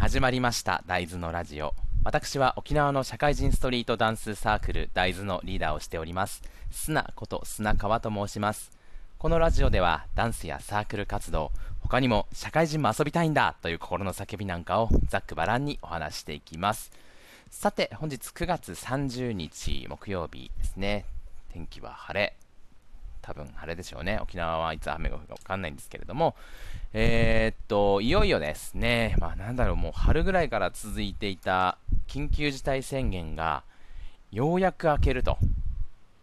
始まりました大豆のラジオ。私は沖縄の社会人ストリートダンスサークル大豆のリーダーをしております。砂こと砂川と申します。このラジオではダンスやサークル活動他にも社会人も遊びたいんだという心の叫びなんかをざっくばらんにお話していきます。さて本日9月30日木曜日ですね。天気は晴れ。多分晴れでしょうね。沖縄はいつ雨が降るか分かんないんですけれども。えー、っといよいよですね。まあなんだろうもう春ぐらいから続いていた緊急事態宣言がようやく明けると、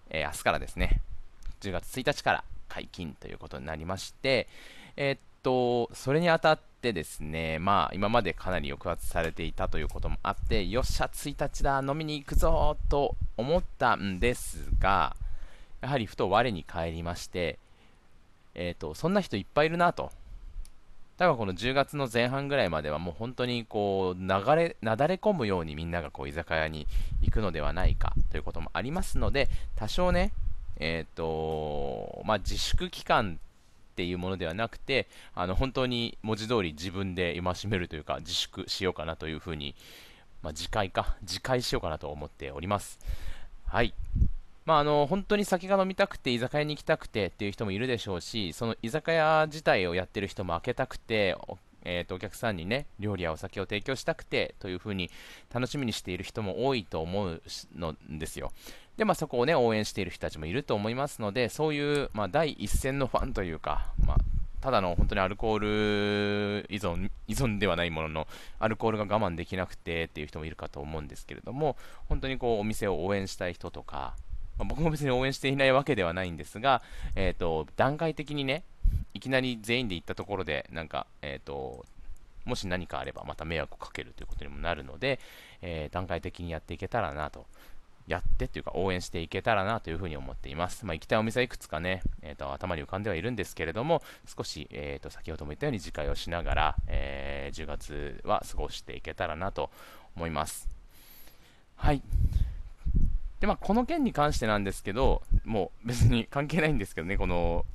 えー、明日からですね。10月1日から解禁ということになりまして、えー、っと、それにあたってですね、まあ、今までかなり抑圧されていたということもあって、よっしゃ、1日だ、飲みに行くぞと思ったんですが、やはりふと我に返りまして、えっ、と、そんな人いっぱいいるなと。だからこの10月の前半ぐらいまではもう本当にこう流れ、なだれ込むようにみんながこう居酒屋に行くのではないかということもありますので、多少ね、えっ、ー、と、まあ、自粛期間っていうものではなくて、あの本当に文字通り自分で戒めるというか、自粛しようかなというふうに、まあ、自戒か、自戒しようかなと思っております。はい。まあ、あの本当に酒が飲みたくて居酒屋に行きたくてっていう人もいるでしょうしその居酒屋自体をやってる人も開けたくてえーと、お客さんにね料理やお酒を提供したくてというふうに楽しみにしている人も多いと思うのですよ。で、まあ、そこをね応援している人たちもいると思いますのでそういう、まあ、第一線のファンというか、まあ、ただの本当にアルコール依存依存ではないもののアルコールが我慢できなくてっていう人もいるかと思うんですけれども本当にこうお店を応援したい人とか、まあ、僕も別に応援していないわけではないんですが、えーと段階的にねいきなり全員で行ったところで、なんか、え、ー、と、もし何かあればまた迷惑をかけるということにもなるので、えー、段階的にやっていけたらなと、やってというか応援していけたらなというふうに思っています。まあ、行きたいお店はいくつかね、えーと、頭に浮かんではいるんですけれども、少し、えーと、先ほども言ったように自戒をしながら、えー、10月は過ごしていけたらなと思います。はい。で、まあ、この件に関してなんですけど、もう別に関係ないんですけどね、この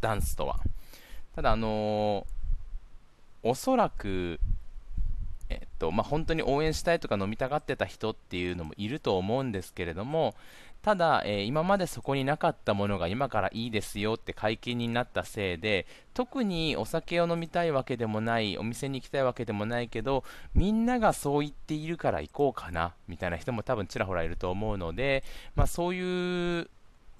ダンスとは。ただ、あのー、おそらく、えっとまあ、本当に応援したいとか飲みたがってた人っていうのもいると思うんですけれども、ただ、えー、今までそこになかったものが今からいいですよって解禁になったせいで特にお酒を飲みたいわけでもないお店に行きたいわけでもないけどみんながそう言っているから行こうかなみたいな人も多分ちらほらいると思うので、まあ、そういう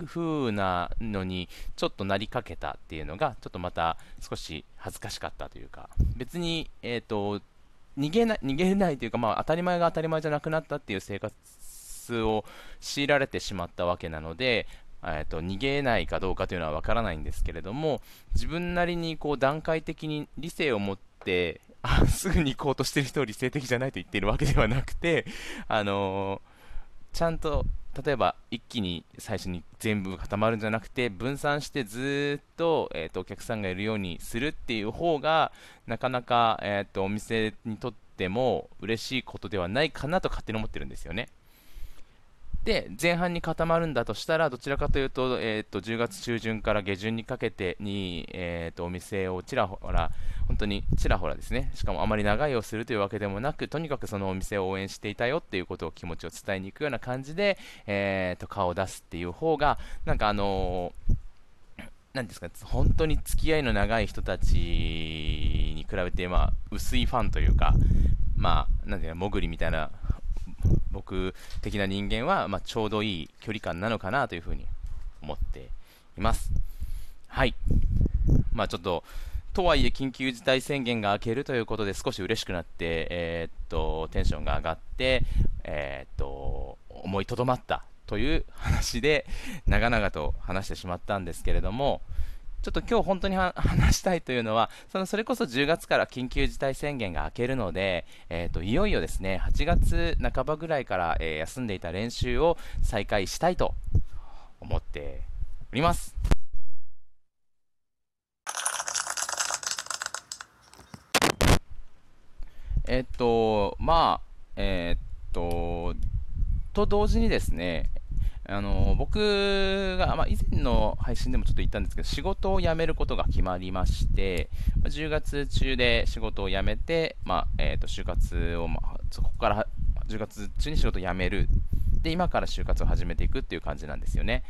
風なのにちょっとなりかけたっていうのがちょっとまた少し恥ずかしかったというか別に、えーと、逃げない逃げないというか、まあ、当たり前が当たり前じゃなくなったっていう生活を強いられてしまったわけなので、えーと、逃げないかどうかというのは分からないんですけれども自分なりにこう段階的に理性を持ってあすぐに行こうとしてる人を理性的じゃないと言っているわけではなくて、あのー、ちゃんと例えば一気に最初に全部固まるんじゃなくて分散してずっと,、えーと、お客さんがいるようにするっていう方がなかなか、えーとお店にとっても嬉しいことではないかなと勝手に思ってるんですよね。で前半に固まるんだとしたらどちらかというと,、えーと、10月中旬から下旬にかけてに、えーと、お店をちらほら本当にちらほらですね。しかもあまり長いをするというわけでもなくとにかくそのお店を応援していたよっていうことを気持ちを伝えに行くような感じで、えーと、顔を出すっていう方がなんかあのー、なんですか本当に付き合いの長い人たちに比べて、まあ、薄いファンというか、まあ、なんていうか、もぐりみたいな僕的な人間は、まあ、ちょうどいい距離感なのかなというふうに思っています。はい。まあちょっと、とはいえ緊急事態宣言が明けるということで少し嬉しくなって、えー、っと、テンションが上がって、えー、っと、思いとどまったという話で、長々と話してしまったんですけれども、ちょっと今日本当に 話したいというのは、そのそれこそ10月から緊急事態宣言が明けるので、えーと、いよいよですね8月半ばぐらいから、えー、休んでいた練習を再開したいと思っております。えっ、と、まあ、えっ、と、と同時にですね、あの僕が、まあ、以前の配信でもちょっと言ったんですけど、仕事を辞めることが決まりまして、10月中で仕事を辞めて、まあえー、と就活を、まあ、そこから10月中に仕事を辞める。で、今から就活を始めていくっていう感じなんですよね。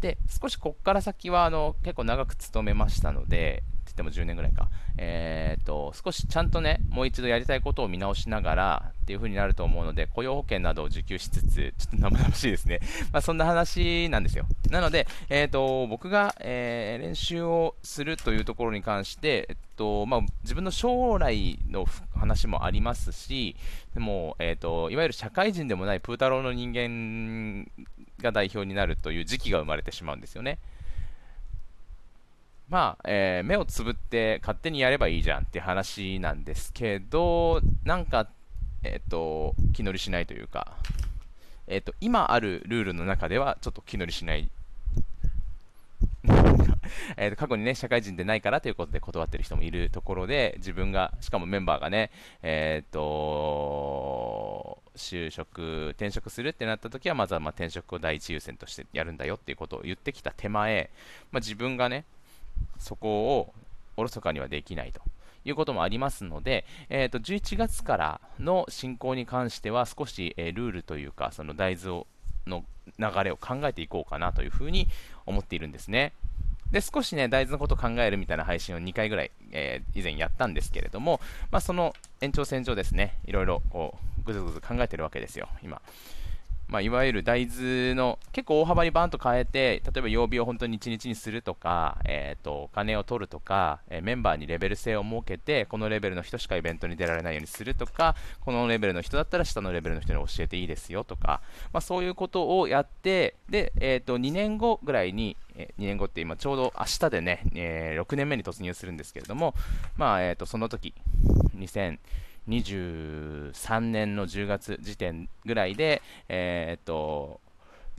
で、少しこっから先はあの結構長く勤めましたので、って言っても10年ぐらいか、えー、と、少しちゃんとね、もう一度やりたいことを見直しながらっていう風になると思うので、雇用保険などを受給しつつ、ちょっと生々しいですね。まあ、そんな話なんですよ。なので、えー、っと、僕が、えー、練習をするというところに関して、えっと、まあ、自分の将来の話もありますし、でも、えっと、いわゆる社会人でもないプータローの人間が代表になるという時期が生まれてしまうんですよね。まあ、えー、目をつぶって勝手にやればいいじゃんって話なんですけど、なんか、えっ、ー、と、気乗りしないというか、えっ、ー、と、今あるルールの中ではちょっと気乗りしない。えと過去にね、社会人でないからということで断ってる人もいるところで、自分が、しかもメンバーがね、えっ、と、就職、転職するってなった時は、まずはま転職を第一優先としてやるんだよっていうことを言ってきた手前、まあ、自分がね、そこをおろそかにはできないということもありますので、えー、と11月からの進行に関しては少し、え、ルールというかその大豆をの流れを考えていこうかなというふうに思っているんですね。で、少しね、大豆のことを考えるみたいな配信を2回ぐらい、えー、以前やったんですけれども、まあ、その延長線上ですね、いろいろこうぐずぐず考えてるわけですよ、今。まあ、いわゆる大豆の結構大幅にバーンと変えて、例えば曜日を本当に1日にするとか、えーと、お金を取るとか、えー、メンバーにレベル制を設けて、このレベルの人しかイベントに出られないようにするとか、このレベルの人だったら下のレベルの人に教えていいですよとか、まあ、そういうことをやって、で、えーと、2年後ぐらいに、え2年後って今ちょうど明日でね、えー、6年目に突入するんですけれども、まあえー、とその時2000 23年の10月時点ぐらいで、えー、っと、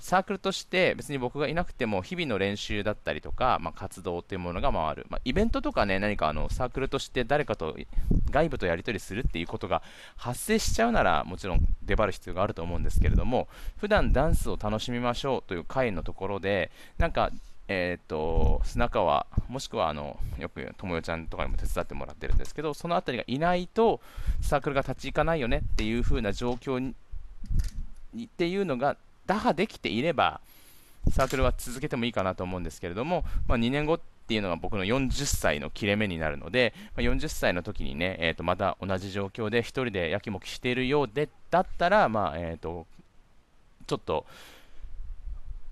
サークルとして別に僕がいなくても日々の練習だったりとか、まあ、活動というものが回る、まあ、イベントとかね何かあのサークルとして誰かと外部とやり取りするっていうことが発生しちゃうならもちろん出張る必要があると思うんですけれども普段ダンスを楽しみましょうという会のところでなんかえっ、ー、と、砂川、もしくはあのよくともよちゃんとかにも手伝ってもらってるんですけど、そのあたりがいないとサークルが立ち行かないよねっていう風な状況にっていうのが打破できていれば、サークルは続けてもいいかなと思うんですけれども、まあ、2年後っていうのが僕の40歳の切れ目になるので、まあ、40歳の時にね、えー、とまた同じ状況で1人でやきもきしているようでだったら、まあえーとちょっと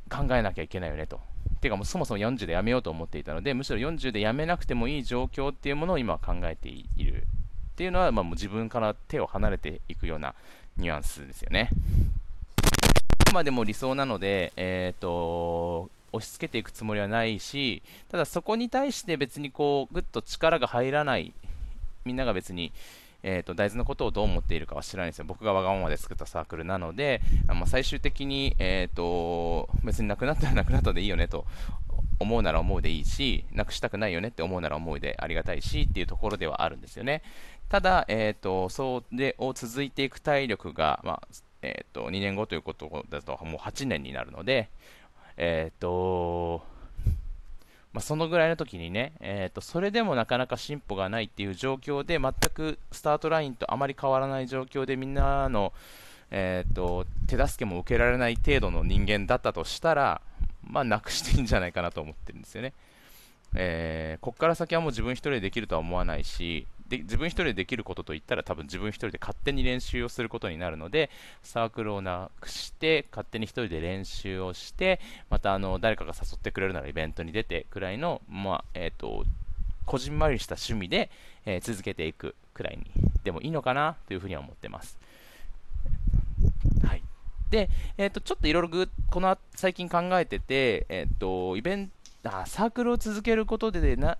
考えなきゃいけないよねと。ていうかもうそもそも40で辞めようと思っていたので、むしろ40で辞めなくてもいい状況っていうものを今は考えているっていうのは、まあ、もう自分から手を離れていくようなニュアンスですよね。までも理想なので、えっ、ー、と、押し付けていくつもりはないし、ただそこに対して別にこう、ぐっと力が入らない、みんなが別に、えーと、大豆のことをどう思っているかは知らないんですよ。僕がわがままで作ったサークルなので、あま、最終的に、えーと、別になくなったらなくなったでいいよねと思うなら思うでいいし、なくしたくないよねって思うなら思うでありがたいしっていうところではあるんですよね。ただ、えーと、そうでを続いていく体力が、まあえー、と2年後ということだともう8年になるので、えっ、ー、とまあ、そのぐらいの時にね、えーと、それでもなかなか進歩がないっていう状況で、全くスタートラインとあまり変わらない状況で、みんなの、えーと、手助けも受けられない程度の人間だったとしたら、まあ、なくしていいんじゃないかなと思ってるんですよね。えー、ここから先はもう自分一人でできるとは思わないし、で自分一人でできることといったら多分自分一人で勝手に練習をすることになるのでサークルをなくして勝手に一人で練習をしてまたあの誰かが誘ってくれるならイベントに出てくらいの、まあえーと、こじんまりした趣味で、えー、続けていくくらいにでもいいのかなというふうには思ってます。はいで、えーと、ちょっといろいろこの最近考えてて、えーと、イベンあサークルを続けることでな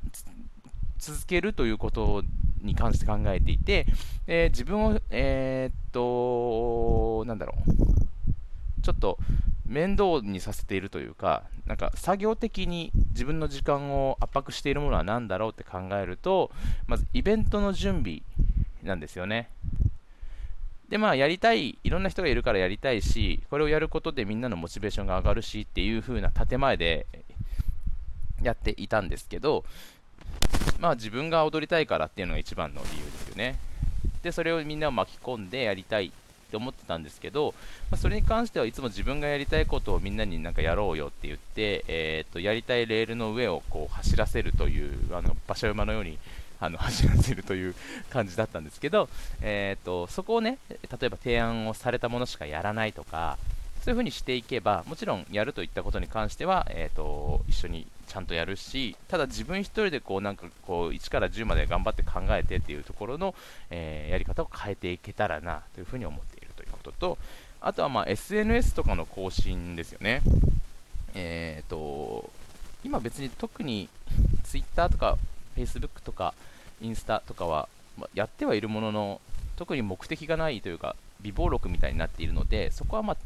続けるということに関して考えていて、えー、自分を、えー、っと、なんだろう、ちょっと面倒にさせているというか、なんか作業的に自分の時間を圧迫しているものは何だろうって考えると、まずイベントの準備なんですよね。で、まあ、やりたい、いろんな人がいるからやりたいし、これをやることでみんなのモチベーションが上がるしっていう風な建前でやっていたんですけど、まあ、自分が踊りたいからっていうのが一番の理由ですよね。で、それをみんなを巻き込んでやりたいって思ってたんですけど、まあ、それに関してはいつも自分がやりたいことをみんなになんかやろうよって言って、えー、とやりたいレールの上をこう走らせるというあの馬車馬のようにあの 走らせるという感じだったんですけど、えーと、そこをね例えば提案をされたものしかやらないとかそういう風にしていけばもちろんやるといったことに関しては、えーと、一緒にちゃんとやるしただ自分1人でこうなんかこう1から10まで頑張って考えてっていうところの、えー、やり方を変えていけたらなというふうに思っているということとあとはまあ SNS とかの更新ですよね。えーと今別に特に Twitter とか Facebook とかインスタとかは、まやってはいるものの特に目的がないというか微暴録みたいになっているのでそこはまあ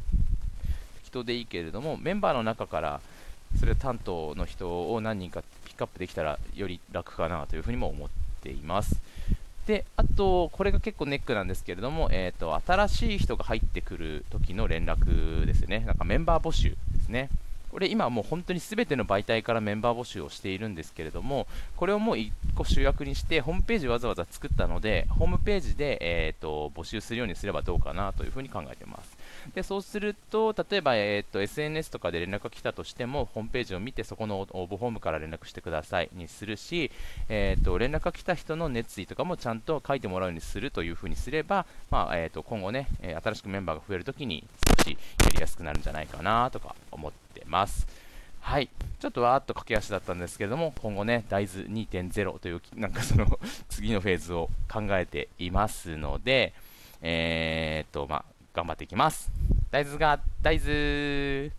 適当でいいけれどもメンバーの中からそれ担当の人を何人かピックアップできたらより楽かなというふうにも思っています。であとこれが結構ネックなんですけれども、えーと新しい人が入ってくる時の連絡ですね。なんかメンバー募集ですね。これ今もう本当に全ての媒体からメンバー募集をしているんですけれども、これをもう1個主役にして、ホームページわざわざ作ったので、ホームページで、えーと、募集するようにすればどうかなというふうに考えています。でそうすると、例えば、えーと、SNS とかで連絡が来たとしても、ホームページを見て、そこの応募フォームから連絡してくださいにするし、えーと、連絡が来た人の熱意とかもちゃんと書いてもらうようにするというふうにすれば、まあえー、と今後ね、新しくメンバーが増えるときに少しやりやすくなるんじゃないかなとか思ってます。はい。ちょっとわーっと駆け足だったんですけれども、今後ね、大豆2.0という、なんかその次のフェーズを考えていますので、えー、っと、まあ、頑張っていきます。大豆が、大豆